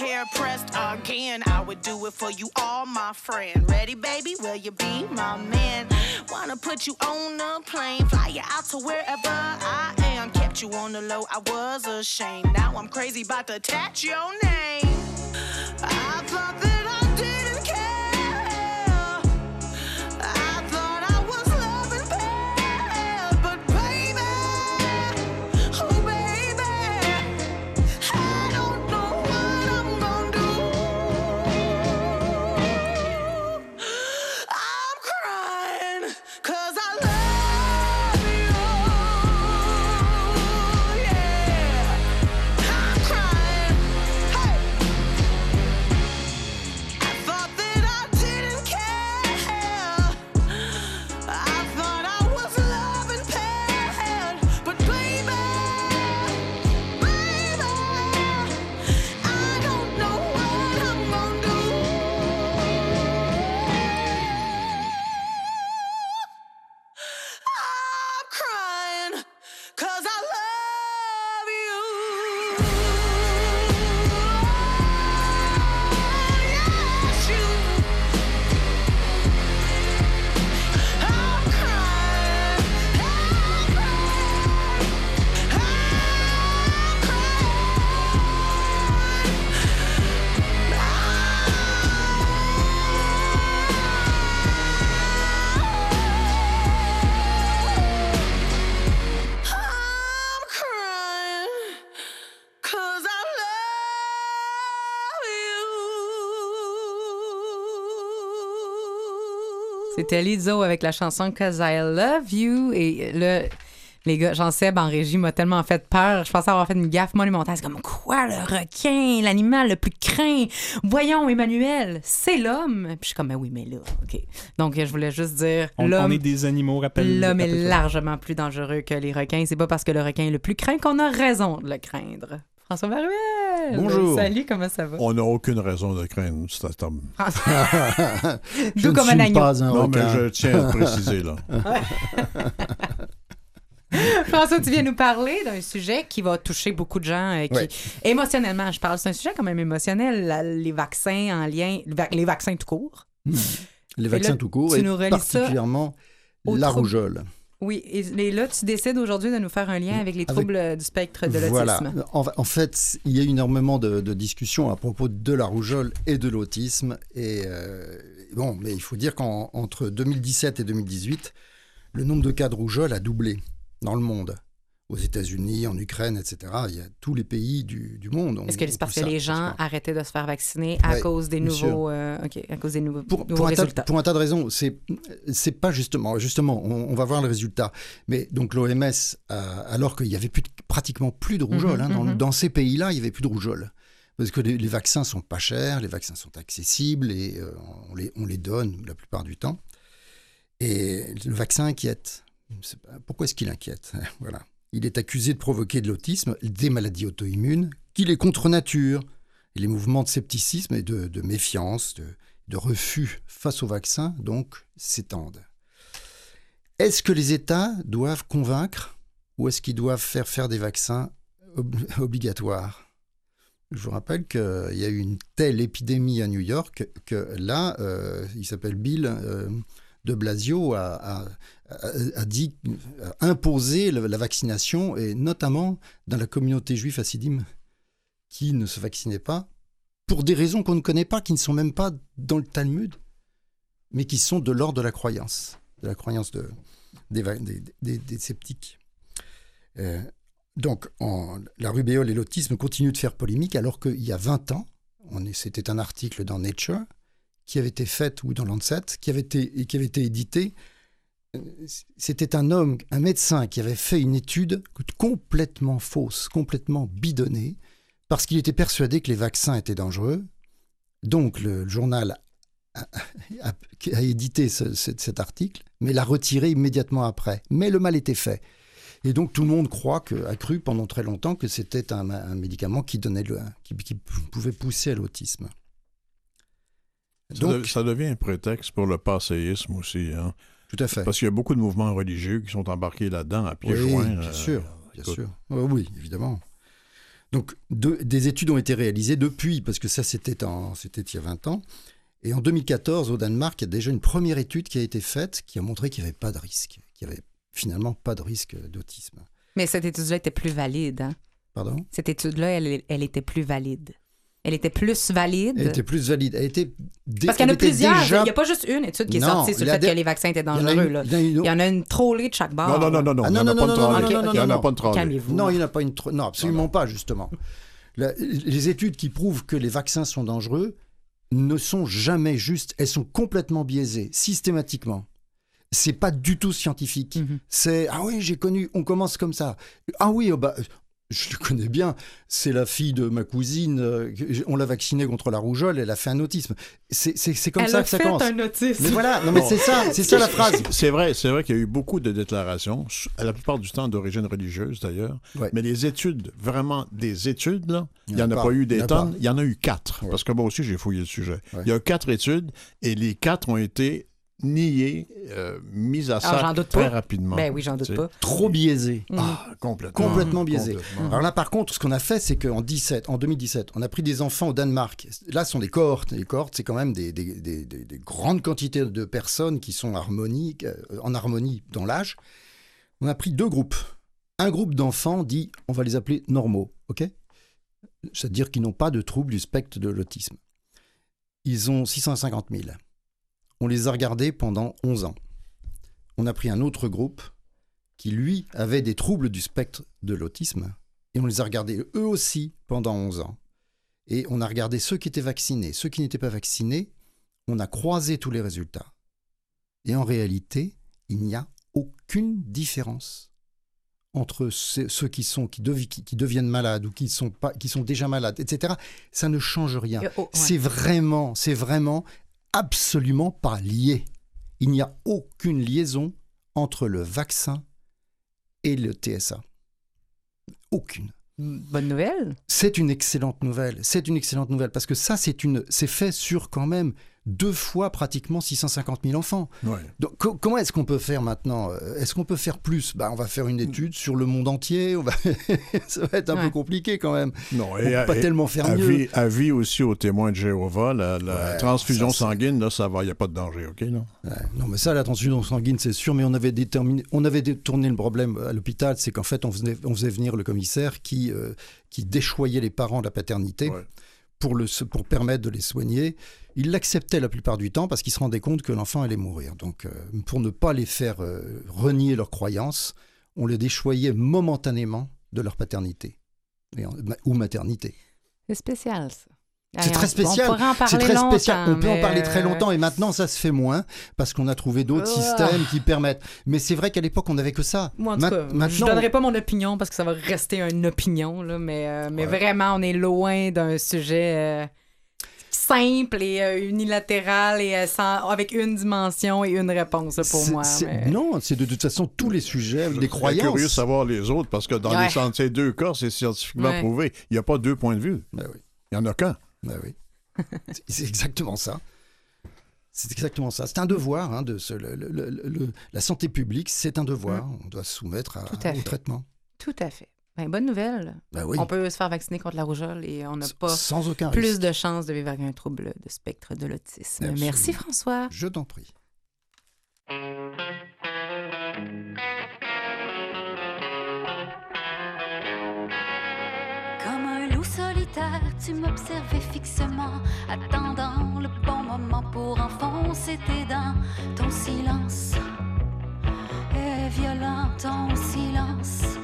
Hair pressed again. I would do it for you, all my friend. Ready, baby? Will you be my man? Wanna put you on a plane, fly you out to wherever I am. Kept you on the low, I was ashamed. Now I'm crazy about to attach your name. C'était Lizzo avec la chanson Cause I Love You. Et là, les gars, Jean-Seb en régie m'a tellement fait peur. Je pensais avoir fait une gaffe monumentale. C'est comme quoi, le requin, l'animal le plus craint? Voyons, Emmanuel, c'est l'homme. Puis je suis comme, ben oui, mais là, OK. Donc, je voulais juste dire, l'homme. est des animaux, rappelle L'homme est largement plus dangereux que les requins. C'est pas parce que le requin est le plus craint qu'on a raison de le craindre. François Maruel! Bonjour. Salut, comment ça va? On n'a aucune raison de craindre cet homme. (laughs) Je Doux ne comme un suis agneau. pas un Non, mais je tiens à préciser, là. (laughs) François, tu viens nous parler d'un sujet qui va toucher beaucoup de gens, euh, qui, Ouais. émotionnellement, je parle. C'est un sujet quand même émotionnel, la- les vaccins en lien, les vaccins tout court. Les Et vaccins là, tout court et particulièrement la rougeole. Oui, et, et là, tu décides aujourd'hui de nous faire un lien avec les troubles euh, du spectre de l'autisme. Voilà. En, en fait, il y a eu énormément de, de discussions à propos de la rougeole et de l'autisme. Et euh, bon, mais il faut dire qu'entre 2017 et 2018, le nombre de cas de rougeole a doublé dans le monde. Aux États-Unis, en Ukraine, etc. Il y a tous les pays du, du monde. Est-ce que c'est parce que les gens arrêtaient de se faire vacciner à Ouais, cause des nouveaux, euh, à cause des nouveaux, pour, nouveaux pour un tas, résultats? pour un tas de raisons. C'est c'est pas justement, justement, on, on va voir le résultat. Mais donc l'OMS, alors qu'il y avait plus de- pratiquement plus de rougeole Mhm, hein, dans, mhm. dans ces pays-là, il y avait plus de rougeole Parce que les, les vaccins sont pas chers, les vaccins sont accessibles et euh, on, les, on les donne la plupart du temps. Et le vaccin inquiète. Pourquoi est-ce qu'il inquiète? (laughs) Voilà. Il est accusé de provoquer de l'autisme, des maladies auto-immunes, qu'il est contre nature. Les mouvements de scepticisme et de, méfiance, de, refus face au vaccin, donc, s'étendent. Est-ce que les États doivent convaincre ou est-ce qu'ils doivent faire faire des vaccins ob- (laughs) obligatoires? Je vous rappelle qu'il y a eu une telle épidémie à New York que là, euh, il s'appelle Bill euh, de Blasio, a, dit, a imposé la, vaccination, et notamment dans la communauté juive hassidim, qui ne se vaccinaient pas, pour des raisons qu'on ne connaît pas, qui ne sont même pas dans le Talmud, mais qui sont de l'ordre de la croyance, de la croyance de, des, sceptiques. Euh, donc, en- la rubéole et l'autisme continuent de faire polémique, alors qu'il y a 20 ans, c'était un article dans Nature qui avait été fait, ou dans Lancet, qui avait été, qui avait été édité. Euh, C'était un homme, un médecin qui avait fait une étude complètement fausse, complètement bidonnée, parce qu'il était persuadé que les vaccins étaient dangereux. Donc, le, journal a, édité ce- ce- cet article, mais l'a retiré immédiatement après. Mais le mal était fait. Et donc tout le monde croit que, a cru pendant très longtemps que c'était un, médicament qui, donnait qui, qui pouvait pousser à l'autisme. Ça, Donc, de- ça devient un prétexte pour le passéisme aussi. Hein? tout à fait. Parce qu'il y a beaucoup de mouvements religieux qui sont embarqués là-dedans à pieds Oui, joints. bien euh, sûr, bien sûr. Oh oui, évidemment. Donc, de- des études ont été réalisées depuis, parce que ça, c'était il y a 20 ans. Et en 2014, au Danemark, il y a déjà une première étude qui a été faite qui a montré qu'il n'y avait pas de risque, qu'il n'y avait finalement pas de risque d'autisme. Mais cette étude-là était plus valide. Hein? Pardon? Cette étude-là, elle, elle était plus valide. Elle était plus valide. Elle était plus valide. Elle était dé- Parce qu'il y en a plusieurs. déjà- Il n'y a pas juste une étude qui est Non, sortie sur le fait des- que les vaccins étaient il y en a dangereux. une- là. il y en a une- Il y en a une trollée de chaque bord. Non, non, non, non, non. Ah, il n'y non, en a non, pas de non, non, trolley. non, non, non, Il n'y en a non. pas de trolley. Calmez-vous. Non, il n'y en a pas une. tro- Non, absolument pas, justement. La- les études qui prouvent que les vaccins sont dangereux ne sont jamais justes. Elles sont complètement biaisées, systématiquement. C'est pas du tout scientifique. Mhm. C'est ah oui, j'ai connu. On commence comme ça. Ah oui, oh bah. Je le connais bien, c'est la fille de ma cousine, euh, on l'a vaccinée contre la rougeole, elle a fait un autisme. C'est comme Elle ça a que ça fait commence. un autisme. Mais voilà, non mais c'est ça, c'est ça la phrase. C'est vrai, c'est vrai qu'il y a eu beaucoup de déclarations, à la plupart du temps d'origine religieuse d'ailleurs, Ouais. mais les études, vraiment des études, là, il n'y en a pas, eu des a tonnes, il y en a eu quatre, Ouais. parce que moi aussi j'ai fouillé le sujet. Ouais. Il y a eu quatre études et les quatre ont été niées, euh, mises à Ah, sac doute très pas. rapidement. Ben oui, j'en doute pas. Trop biaisé. Mhm. Ah, complètement. Complètement biaisé. Complètement. Alors là, par contre, ce qu'on a fait, c'est qu'en 17, en 2017, on a pris des enfants au Danemark. Là, ce sont des cohortes. Les cohortes, c'est quand même des, des- des- des- des grandes quantités de personnes qui sont harmoniques, euh, en harmonie dans l'âge. On a pris deux groupes. Un groupe d'enfants dit, on va les appeler normaux, ok? C'est-à-dire qu'ils n'ont pas de trouble du spectre de l'autisme. Ils ont 650 000. On les a regardés pendant 11 ans. On a pris un autre groupe qui, lui, avait des troubles du spectre de l'autisme. Et on les a regardés eux aussi pendant 11 ans. Et on a regardé ceux qui étaient vaccinés, ceux qui n'étaient pas vaccinés. On a croisé tous les résultats. Et en réalité, il n'y a aucune différence entre ceux qui, sont, qui, devi- qui- qui deviennent malades ou qui sont, pas, qui sont déjà malades, etc. Ça ne change rien. Et- oh, ouais. C'est vraiment, c'est vraiment absolument pas lié. Il n'y a aucune liaison entre le vaccin et le TSA. Aucune. Bonne nouvelle. C'est une excellente nouvelle. C'est une excellente nouvelle parce que ça, c'est une, c'est fait sur quand même deux fois pratiquement 650 000 enfants. Ouais. Donc, co- comment est-ce qu'on peut faire maintenant Euh, Est-ce qu'on peut faire plus? Bah, On va faire une étude sur le monde entier. On va... (laughs) ça va être un peu compliqué quand même. Non, On peut pas et- tellement faire mieux. avis, aussi aux témoins de Jéhovah, la, la Ouais, transfusion ça, sanguine, là, ça va, il n'y a pas de danger, OK? Ouais, non, mais ça, la transfusion sanguine, c'est sûr, mais on avait, déterminé, on avait détourné le problème à l'hôpital, c'est qu'en fait, on faisait, on faisait venir le commissaire qui, euh, qui déchoyait les parents de la paternité Ouais. pour, le, pour permettre de les soigner. Il l'acceptait la plupart du temps parce qu'il se rendait compte que l'enfant allait mourir. Donc, euh, pour ne pas les faire euh, renier leurs croyances, on les déchoyait momentanément de leur paternité et en- ma- ou maternité. C'est spécial, ça. C'est très spécial. C'est très spécial. On peut en parler très euh, longtemps et maintenant ça se fait moins parce qu'on a trouvé d'autres Ah. systèmes qui permettent. Mais c'est vrai qu'à l'époque on n'avait que ça. Moi, en tout Ma- cas, je maintenant, donnerai pas mon opinion parce que ça va rester une opinion, là, mais, euh, mais Ouais. vraiment, on est loin d'un sujet euh, simple et euh, unilatéral et euh, sans- avec une dimension et une réponse pour moi. mais- Non, c'est de toute façon tous les sujets, les Je serais croyances. curieux de savoir les autres parce que dans Ouais. les, ces deux cas, c'est scientifiquement Ouais. prouvé. Il n'y a pas deux points de vue. Ben oui, Il y en a qu'un. ben oui. C'est- exactement ça. C'est exactement ça. C'est un devoir. hein, de se- le- le- le- le- la santé publique, c'est un devoir. On doit se soumettre à, Tout à au fait. traitement. Tout à fait. Ben, bonne nouvelle. Ben oui. On peut se faire vacciner contre la rougeole et on n'a pas Sans aucun plus risque. de chances de vivre avec un trouble de spectre de l'autisme. Merci François. Je t'en prie. Comme un loup solitaire, tu m'observais fixement, attendant le bon moment pour enfoncer tes dents. Ton silence est violent, ton silence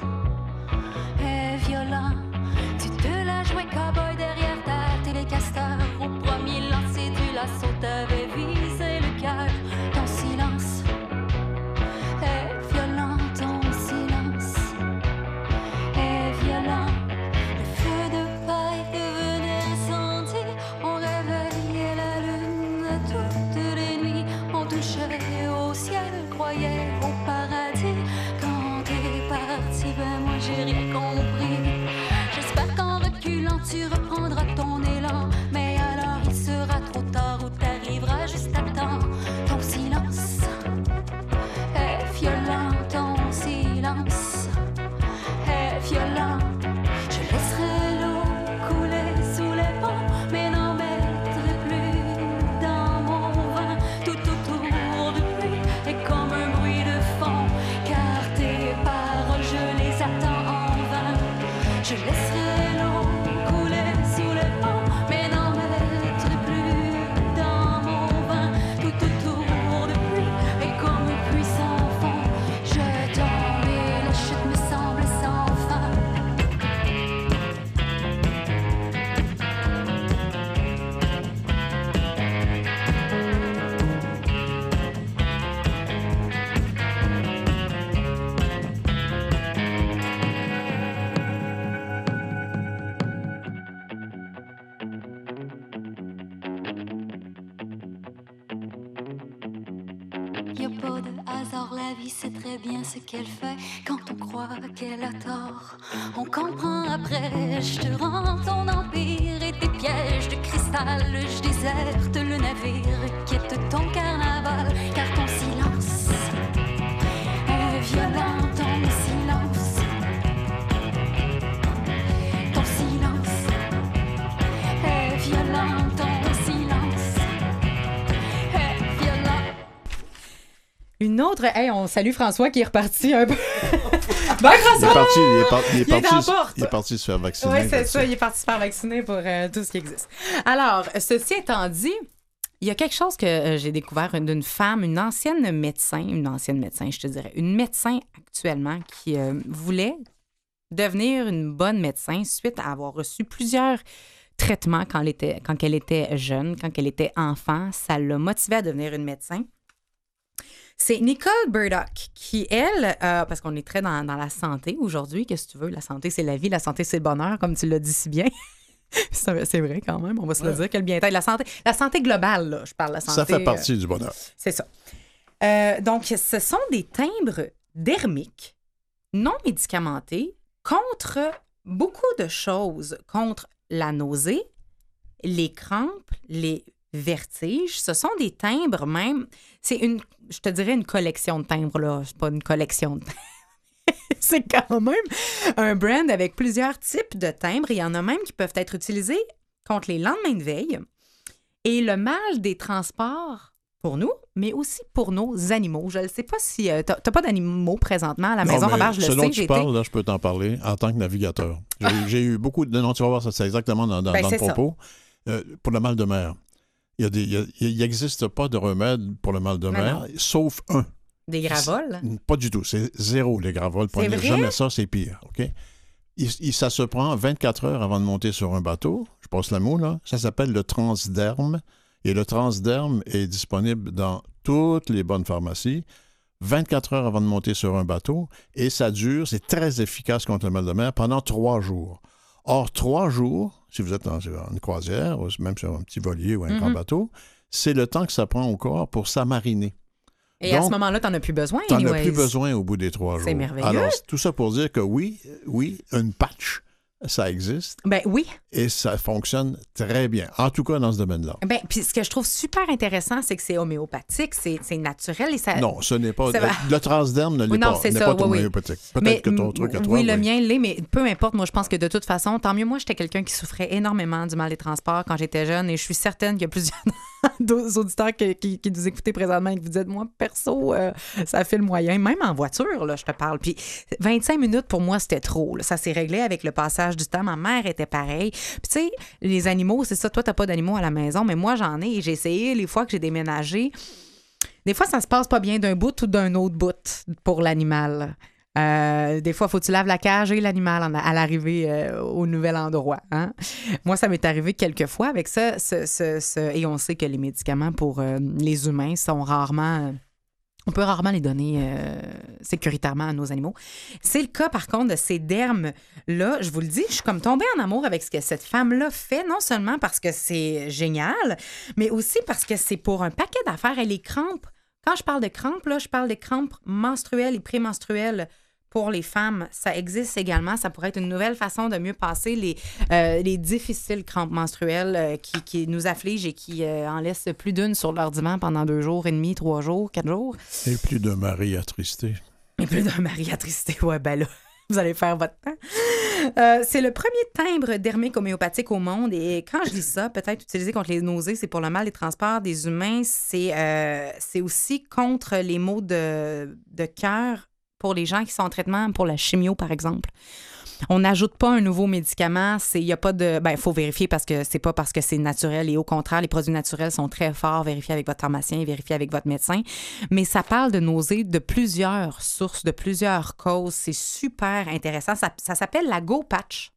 jouais cowboy derrière ta télécaster. Pas de hasard, la vie sait très bien ce qu'elle fait quand on croit qu'elle a tort. On comprend après, je te rends ton empire et tes pièges de cristal. Je déserte le navire, quitte ton carnaval, car ton silence Une autre. Hey, on salue François qui est reparti un peu. (laughs) ben, Il François! est parti, il est, par- il est Il parti, il est parti se faire vacciner. Oui, c'est ça. Il est parti se faire vacciner pour euh, tout ce qui existe. Alors, ceci étant dit, il y a quelque chose que euh, j'ai découvert d'une femme, une ancienne médecin, une ancienne médecin, je te dirais, une médecin actuellement qui euh, voulait devenir une bonne médecin suite à avoir reçu plusieurs traitements quand elle était, quand elle était jeune, quand elle était enfant. Ça l'a motivée à devenir une médecin. C'est Nicole Burdock qui, elle, euh, parce qu'on est très dans, dans la santé aujourd'hui, qu'est-ce que tu veux? La santé, c'est la vie, la santé, c'est le bonheur, comme tu l'as dit si bien. (laughs) c'est vrai quand même, on va se le dire que le bien-être, la santé, la santé globale, là, je parle de la santé. Ça fait euh, partie du bonheur. c'est ça. Euh, donc, ce sont des timbres dermiques non médicamentés contre beaucoup de choses, contre la nausée, les crampes, les vertiges. Ce sont des timbres même. C'est une, je te dirais, une collection de timbres, là. C'est pas une collection de timbres. (laughs) C'est quand même un brand avec plusieurs types de timbres. Il y en a même qui peuvent être utilisés contre les lendemains de veille et le mal des transports pour nous, mais aussi pour nos animaux. Je ne sais pas si. euh, t'as t'as pas d'animaux présentement à la Non, maison, mais Robert, je le ce sais. dont tu parles, là, je peux t'en parler en tant que navigateur. J'ai eu- beaucoup de... Non, tu vas voir, ça, c'est exactement dans, dans- Ben, dans le propos. Euh, pour le mal de mer, il y a des- il y a- il n'existe pas de remède pour le mal de Mais mer, non. sauf un. Des gravoles? Pas du tout. C'est zéro, les gravoles. Prenez vrai? jamais ça, c'est pire. OK? il- il- ça se prend 24 heures avant de monter sur un bateau. Je passe le mot, là. Ça s'appelle le transderme. Et le transderme est disponible dans toutes les bonnes pharmacies. 24 heures avant de monter sur un bateau. Et ça dure, c'est très efficace contre le mal de mer pendant trois jours. Or, trois jours, si vous êtes dans une croisière, ou même sur un petit voilier ou un grand Mhm. bateau, c'est le temps que ça prend au corps pour s'amariner. Et à ce Donc, moment-là, t'en as plus besoin. Tu n'en as plus besoin au bout des trois jours. C'est merveilleux. Alors, tout ça pour dire que oui, oui, une patch, ça existe Ben oui. et ça fonctionne très bien. En tout cas, dans ce domaine-là. Ben, puis ce que je trouve super intéressant, c'est que c'est homéopathique, c'est naturel et ça. Non, ce n'est pas. ça (laughs) Le transderme ne l'est Oui, non, pas. c'est ça, pas oui, oui. homéopathique. Peut-être Mais, que ton truc à toi. oui, le mien l'est, mais peu importe. Moi, je pense que de toute façon, tant mieux. Moi, j'étais quelqu'un qui souffrait énormément du mal des transports quand j'étais jeune et je suis certaine qu'il y a plusieurs (laughs) auditeurs qui, qui- qui nous écoutez présentement et qui vous dites, moi, perso, euh, ça fait le moyen. Même en voiture, là, je te parle. Puis 25 minutes, pour moi, c'était trop. là. Ça s'est réglé avec le passage du temps. Ma mère était pareille. Puis tu sais, les animaux, c'est ça. Toi, t'as pas d'animaux à la maison, mais moi, j'en ai et j'ai essayé les fois que j'ai déménagé. Des fois, ça se passe pas bien d'un bout ou d'un autre bout pour l'animal. Euh, des fois, faut que tu laves la cage et l'animal à l'arrivée euh, au nouvel endroit. hein. Moi, ça m'est arrivé quelques fois avec ça. et on sait que les médicaments pour euh, les humains sont rarement. On peut rarement les donner euh, sécuritairement à nos animaux. C'est le cas, par contre, de ces dermes-là. Je vous le dis, je suis comme tombée en amour avec ce que cette femme-là fait, non seulement parce que c'est génial, mais aussi parce que c'est pour un paquet d'affaires. Et les crampes, quand je parle de crampes, là, je parle des crampes menstruelles et prémenstruelles pour les femmes. Ça existe également. Ça pourrait être une nouvelle façon de mieux passer les, euh, les difficiles crampes menstruelles euh, qui, qui nous affligent et qui euh, en laissent plus d'une sur leur divan pendant deux jours et demi, trois jours, quatre jours. Et plus de mari attristé. Et plus d'un mari attristé. Ouais, ben là, (laughs) vous allez faire votre temps. Euh, c'est le premier timbre dermique homéopathique au monde. Et quand je dis ça, peut-être utilisé contre les nausées, c'est pour le mal des transports des humains. C'est euh, c'est aussi contre les maux de, de cœur pour les gens qui sont en traitement pour la chimio, par exemple. On n'ajoute pas un nouveau médicament. Il y a pas de. Ben, il faut vérifier parce que c'est pas parce que c'est naturel. Et au contraire, les produits naturels sont très forts. Vérifiez avec votre pharmacien, vérifiez avec votre médecin. Mais ça parle de nausées de plusieurs sources, de plusieurs causes. C'est super intéressant. Ça, ça s'appelle la Go Patch.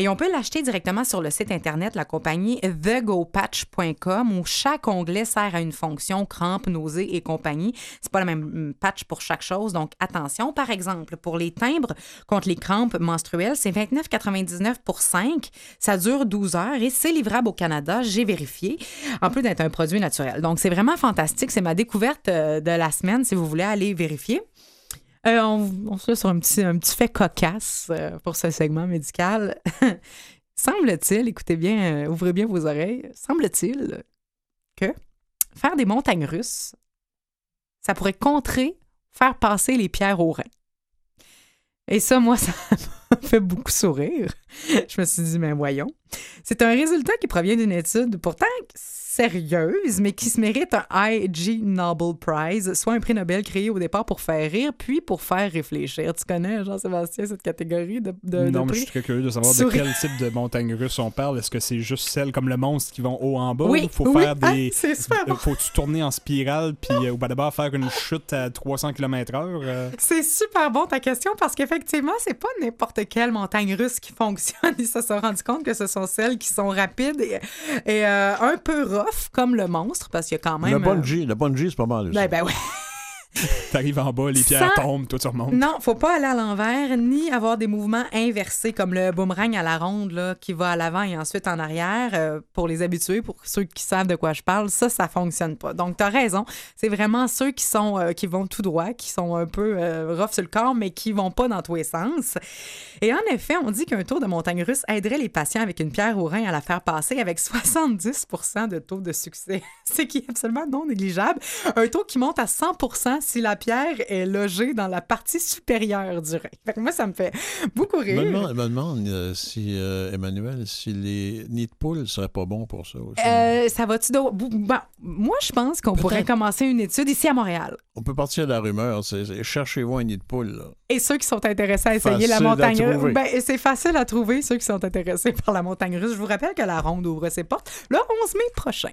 Et on peut l'acheter directement sur le site Internet, la compagnie thegopatch.com, où chaque onglet sert à une fonction, crampes, nausées et compagnie. C'est pas la même mm, patch pour chaque chose, donc attention. Par exemple, pour les timbres contre les crampes menstruelles, c'est 29,99 pour 5. Ça dure 12 heures et c'est livrable au Canada, j'ai vérifié, en plus d'être un produit naturel. Donc, c'est vraiment fantastique. C'est ma découverte euh, de la semaine, si vous voulez aller vérifier. Euh, on, se laisse sur un petit, fait cocasse euh, pour ce segment médical. (laughs) Semble-t-il, écoutez bien, euh, ouvrez bien vos oreilles, semble-t-il que faire des montagnes russes, ça pourrait contrer, faire passer les pierres au rein. Et ça, moi, (laughs) ça m'a fait beaucoup sourire. Je me suis dit, mais voyons. C'est un résultat qui provient d'une étude pourtant sérieuse, mais qui se mérite un IG Nobel Prize, soit un prix Nobel créé au départ pour faire rire, puis pour faire réfléchir. Tu connais, Jean-Sébastien, cette catégorie de, de, de non, mais prix? je suis très curieux de savoir de quel type de montagne russe on parle. Est-ce que c'est juste celles comme le monstre qui vont haut en bas? Oui, Il faut oui, faire ah, des. c'est super bon. Euh, Faut-tu tourner en spirale puis euh, ou ben d'abord faire une chute à 300 km/h? euh? C'est super bon ta question parce qu'effectivement, c'est pas n'importe quelle montagne russe qui fonctionne. (laughs) Ils se sont rendus compte que ce sont celles qui sont rapides et, et, euh, un peu rough, comme le monstre, parce qu'il y a quand même. Le euh, bungee, le bungee, c'est pas mal. ben, ben ouais. (laughs) T'arrives en bas, les pierres Sans- tombent, toi tu remontes. Non, faut pas aller à l'envers ni avoir des mouvements inversés comme le boomerang à la ronde là, qui va à l'avant et ensuite en arrière. euh, pour les habitués, pour ceux qui savent de quoi je parle, ça, ça fonctionne pas. Donc, tu as raison. C'est vraiment ceux qui sont euh, qui vont tout droit, qui sont un peu euh, rough sur le corps, mais qui vont pas dans tous les sens. Et en effet, on dit qu'un tour de montagne russe aiderait les patients avec une pierre au rein à la faire passer avec 70 de taux de succès. (laughs) C'est qui est absolument non négligeable. Un taux qui monte à 100 si la pierre est logée dans la partie supérieure du rein. Fait que moi, ça me fait beaucoup Je me rire. demande, je me demande, euh, si, euh, Emmanuel, si les nids de poules seraient pas bons pour ça aussi. Euh, ça va-tu donc- Bon, moi, je pense qu'on pourrait commencer une étude ici à Montréal. On peut partir de la rumeur. Cherchez-vous un nid de poule. là. Et ceux qui sont intéressés à essayer la Facile montagne russe, ben, c'est facile à trouver, ceux qui sont intéressés par la montagne russe. Je vous rappelle que la ronde ouvre ses portes le 11 mai prochain.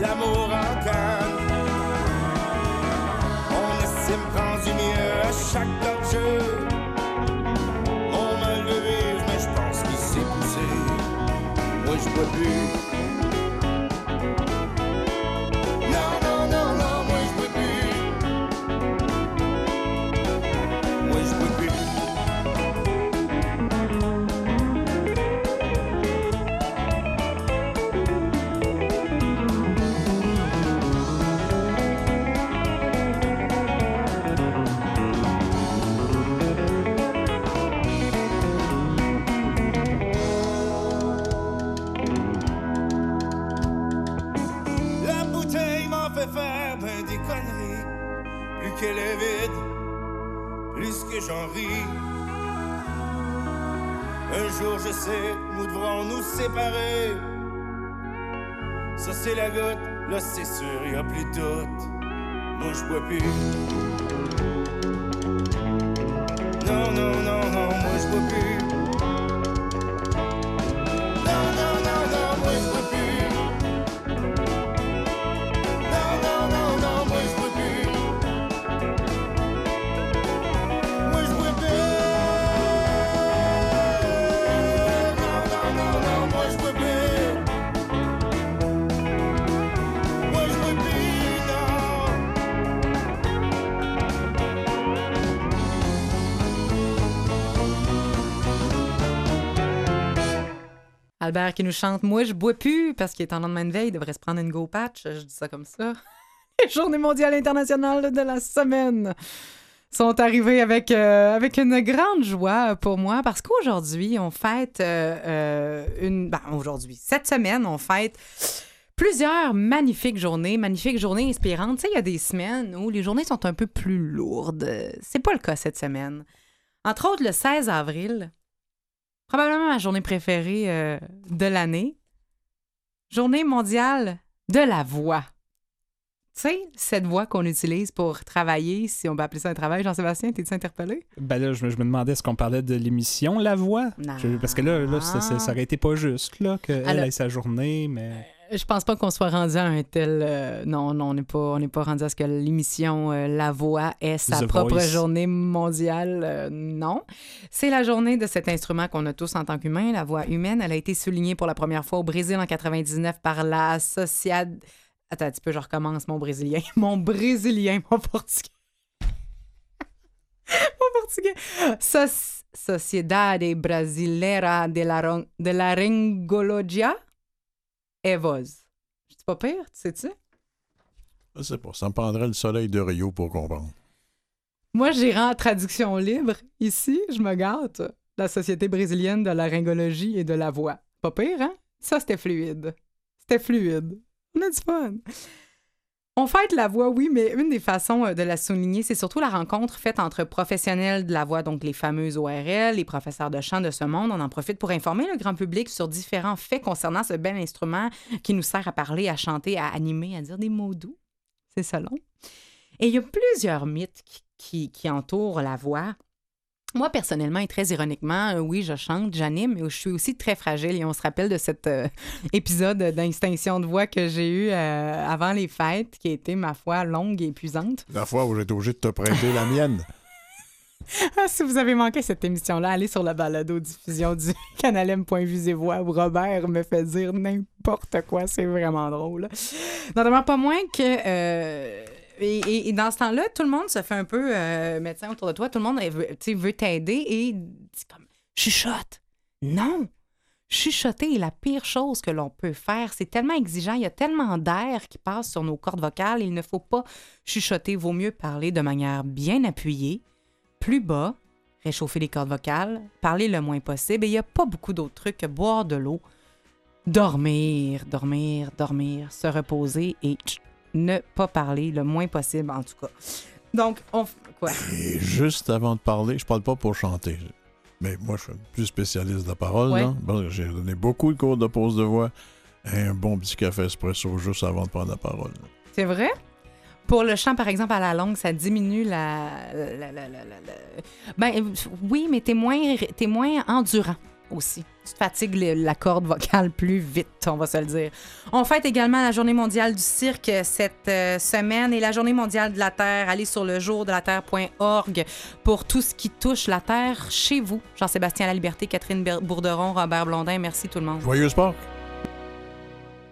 L'amour en canne. On estime rendu mieux à chaque qu'elle est vide, plus que j'en ris. Un jour, je sais, nous devrons nous séparer. Ça, c'est la goutte, là, c'est sûr, y a plus doute. Moi, je bois plus. Non, non, non, non, moi, je bois plus. Albert qui nous chante Moi, je bois plus parce qu'il est en lendemain de veille, il devrait se prendre une go patch. Je dis ça comme ça. (laughs) Les Journées mondiales internationales de la semaine sont arrivées avec, euh, avec une grande joie pour moi parce qu'aujourd'hui, on fête euh, euh, une. Ben, aujourd'hui, cette semaine, on fête plusieurs magnifiques journées, magnifiques journées inspirantes. Tu sais, il y a des semaines où les journées sont un peu plus lourdes. C'est pas le cas cette semaine. Entre autres, le 16 avril, probablement ma journée préférée euh, de l'année, journée mondiale de la voix. Tu sais, cette voix qu'on utilise pour travailler, si on peut appeler ça un travail, Jean-Sébastien, t'es-tu interpellé? Ben là, je me, je me demandais est-ce qu'on parlait de l'émission La Voix? Non. Je- Parce que là, là ça, ça- ça aurait été pas juste là, qu'elle Alors- ait sa journée, mais. Je pense pas qu'on soit rendu à un tel. euh, non, non, on n'est pas, on n'est pas rendu à ce que l'émission euh, La Voix ait sa The propre Voice. journée mondiale. euh, non. C'est la journée de cet instrument qu'on a tous en tant qu'humains, la voix humaine. Elle a été soulignée pour la première fois au Brésil en 99 par la Sociedad. Attends un petit peu, je recommence mon brésilien. (laughs) Mon brésilien, mon portugais. (laughs) mon portugais. Soc- Sociedade Brasileira de la, de la Ringologia. Evos. C'est pas pire, tu sais-tu? Je sais pas, ça me prendrait le soleil de Rio pour comprendre. Moi, j'irai en traduction libre. Ici, je me gâte. La Société brésilienne de la ringologie et de la voix. Pas pire, hein? Ça, c'était fluide. C'était fluide. On a du fun. On fête la voix, oui, mais une des façons euh, de la souligner, c'est surtout la rencontre faite entre professionnels de la voix, donc les fameux ORL, les professeurs de chant de ce monde. On en profite pour informer le grand public sur différents faits concernant ce bel instrument qui nous sert à parler, à chanter, à animer, à dire des mots doux. C'est ça long. Et il y a plusieurs mythes qui, entourent la voix. Moi, personnellement et très ironiquement, euh, oui, je chante, j'anime, mais je suis aussi très fragile. Et on se rappelle de cet euh, (laughs) épisode d'extinction de voix que j'ai eu euh, avant les fêtes, qui a été, ma foi, longue et épuisante. La fois où j'étais obligé de te prêter la mienne. (laughs) Ah, si vous avez manqué cette émission-là, allez sur la balado-diffusion du (laughs) Canal M.Visez-Voix où Robert me fait dire n'importe quoi. C'est vraiment drôle. Notamment pas moins que... et, dans ce temps-là, tout le monde se fait un peu euh, médecin autour de toi. Tout le monde veut, t'aider et c'est comme chuchote. Non! Chuchoter est la pire chose que l'on peut faire. C'est tellement exigeant. Il y a tellement d'air qui passe sur nos cordes vocales. Il ne faut pas chuchoter. Vaut mieux parler de manière bien appuyée, plus bas, réchauffer les cordes vocales, parler le moins possible. Et il n'y a pas beaucoup d'autres trucs que boire de l'eau, dormir, dormir, dormir, se reposer et ne pas parler le moins possible, en tout cas. Donc, on. Quoi? Et juste avant de parler, je parle pas pour chanter. Mais moi, je suis plus spécialiste de la parole. Ouais. Bon, J'ai donné beaucoup de cours de pause de voix et un bon petit café espresso juste avant de prendre la parole. C'est vrai? Pour le chant, par exemple, à la longue, ça diminue la. la- la- la- la- la- Ben euh, oui, mais t'es moins, t'es moins endurant aussi. Tu la corde vocale plus vite, on va se le dire. On fête également la Journée mondiale du cirque cette euh, semaine et la Journée mondiale de la Terre. Allez sur le jour de la Terre.org pour tout ce qui touche la Terre chez vous. Jean-Sébastien La Liberté, Catherine Bourderon, Robert Blondin. Merci tout le monde. Joyeux sport!